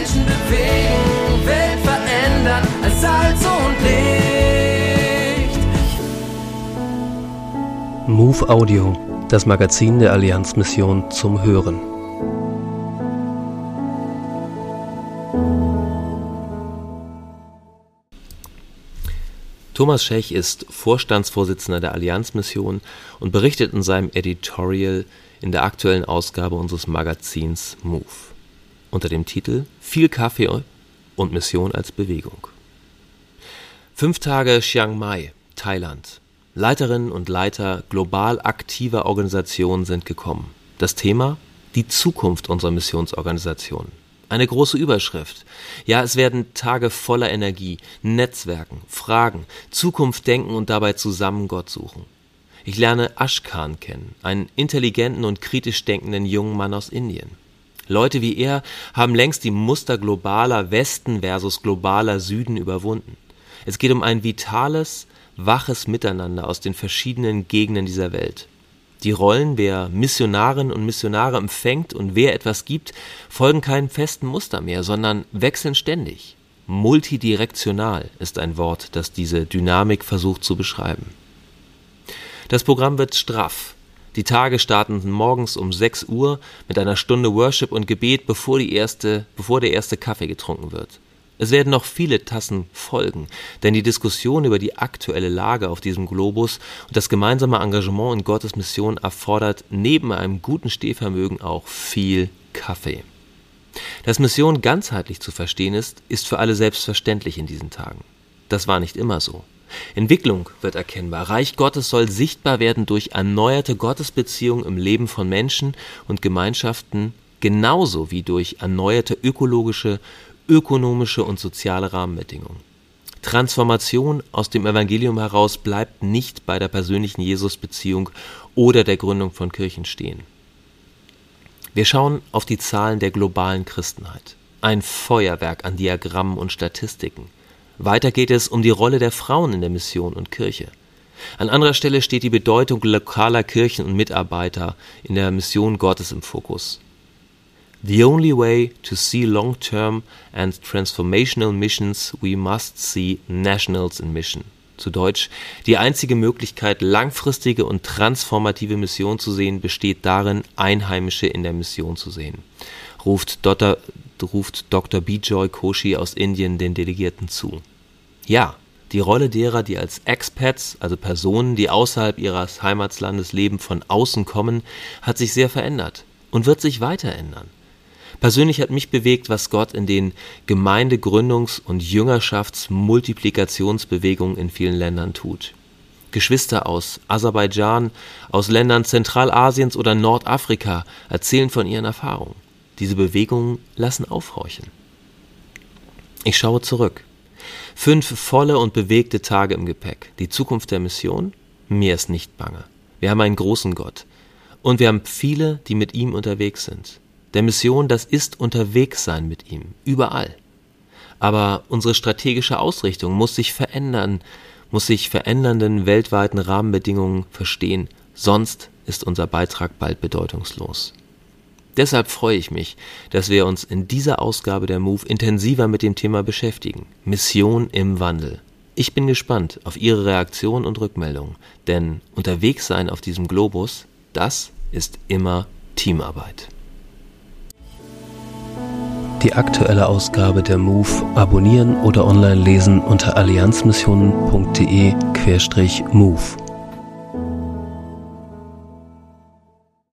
Menschen bewegen, Welt verändern als Salz und Licht. Move Audio, das Magazin der Allianzmission zum Hören. Thomas Schech ist Vorstandsvorsitzender der Allianzmission und berichtet in seinem Editorial in der aktuellen Ausgabe unseres Magazins Move unter dem Titel Viel Kaffee und Mission als Bewegung. Fünf Tage Chiang Mai, Thailand. Leiterinnen und Leiter global aktiver Organisationen sind gekommen. Das Thema? Die Zukunft unserer Missionsorganisation. Eine große Überschrift. Ja, es werden Tage voller Energie, Netzwerken, Fragen, Zukunft denken und dabei zusammen Gott suchen. Ich lerne Ashkan kennen, einen intelligenten und kritisch denkenden jungen Mann aus Indien. Leute wie er haben längst die Muster globaler Westen versus globaler Süden überwunden. Es geht um ein vitales, waches Miteinander aus den verschiedenen Gegenden dieser Welt. Die Rollen, wer Missionarinnen und Missionare empfängt und wer etwas gibt, folgen keinem festen Muster mehr, sondern wechseln ständig. Multidirektional ist ein Wort, das diese Dynamik versucht zu beschreiben. Das Programm wird straff. Die Tage starten morgens um 6 Uhr mit einer Stunde Worship und Gebet, bevor, die erste, bevor der erste Kaffee getrunken wird. Es werden noch viele Tassen folgen, denn die Diskussion über die aktuelle Lage auf diesem Globus und das gemeinsame Engagement in Gottes Mission erfordert neben einem guten Stehvermögen auch viel Kaffee. Dass Mission ganzheitlich zu verstehen ist, ist für alle selbstverständlich in diesen Tagen. Das war nicht immer so. Entwicklung wird erkennbar. Reich Gottes soll sichtbar werden durch erneuerte Gottesbeziehungen im Leben von Menschen und Gemeinschaften, genauso wie durch erneuerte ökologische, ökonomische und soziale Rahmenbedingungen. Transformation aus dem Evangelium heraus bleibt nicht bei der persönlichen Jesusbeziehung oder der Gründung von Kirchen stehen. Wir schauen auf die Zahlen der globalen Christenheit. Ein Feuerwerk an Diagrammen und Statistiken. Weiter geht es um die Rolle der Frauen in der Mission und Kirche. An anderer Stelle steht die Bedeutung lokaler Kirchen und Mitarbeiter in der Mission Gottes im Fokus. The only way to see long-term and transformational missions, we must see nationals in mission. Zu Deutsch, die einzige Möglichkeit, langfristige und transformative Mission zu sehen, besteht darin, Einheimische in der Mission zu sehen, ruft Dr. ruft Dr. Bijoy Koshi aus Indien den Delegierten zu. Ja, die Rolle derer, die als Expats, also Personen, die außerhalb ihres Heimatslandes leben, von außen kommen, hat sich sehr verändert und wird sich weiter ändern. Persönlich hat mich bewegt, was Gott in den Gemeindegründungs- und Jüngerschaftsmultiplikationsbewegungen in vielen Ländern tut. Geschwister aus Aserbaidschan, aus Ländern Zentralasiens oder Nordafrika erzählen von ihren Erfahrungen. Diese Bewegungen lassen aufhorchen. Ich schaue zurück. Fünf volle und bewegte Tage im Gepäck. Die Zukunft der Mission? Mir ist nicht bange. Wir haben einen großen Gott. Und wir haben viele, die mit ihm unterwegs sind der Mission, das ist unterwegs sein mit ihm, überall. Aber unsere strategische Ausrichtung muss sich verändern, muss sich verändernden weltweiten Rahmenbedingungen verstehen, sonst ist unser Beitrag bald bedeutungslos. Deshalb freue ich mich, dass wir uns in dieser Ausgabe der MOVE intensiver mit dem Thema beschäftigen. Mission im Wandel. Ich bin gespannt auf Ihre Reaktion und Rückmeldung, denn unterwegs sein auf diesem Globus, das ist immer Teamarbeit. Die aktuelle Ausgabe der MOVE abonnieren oder online lesen unter allianzmissionen.de-MOVE.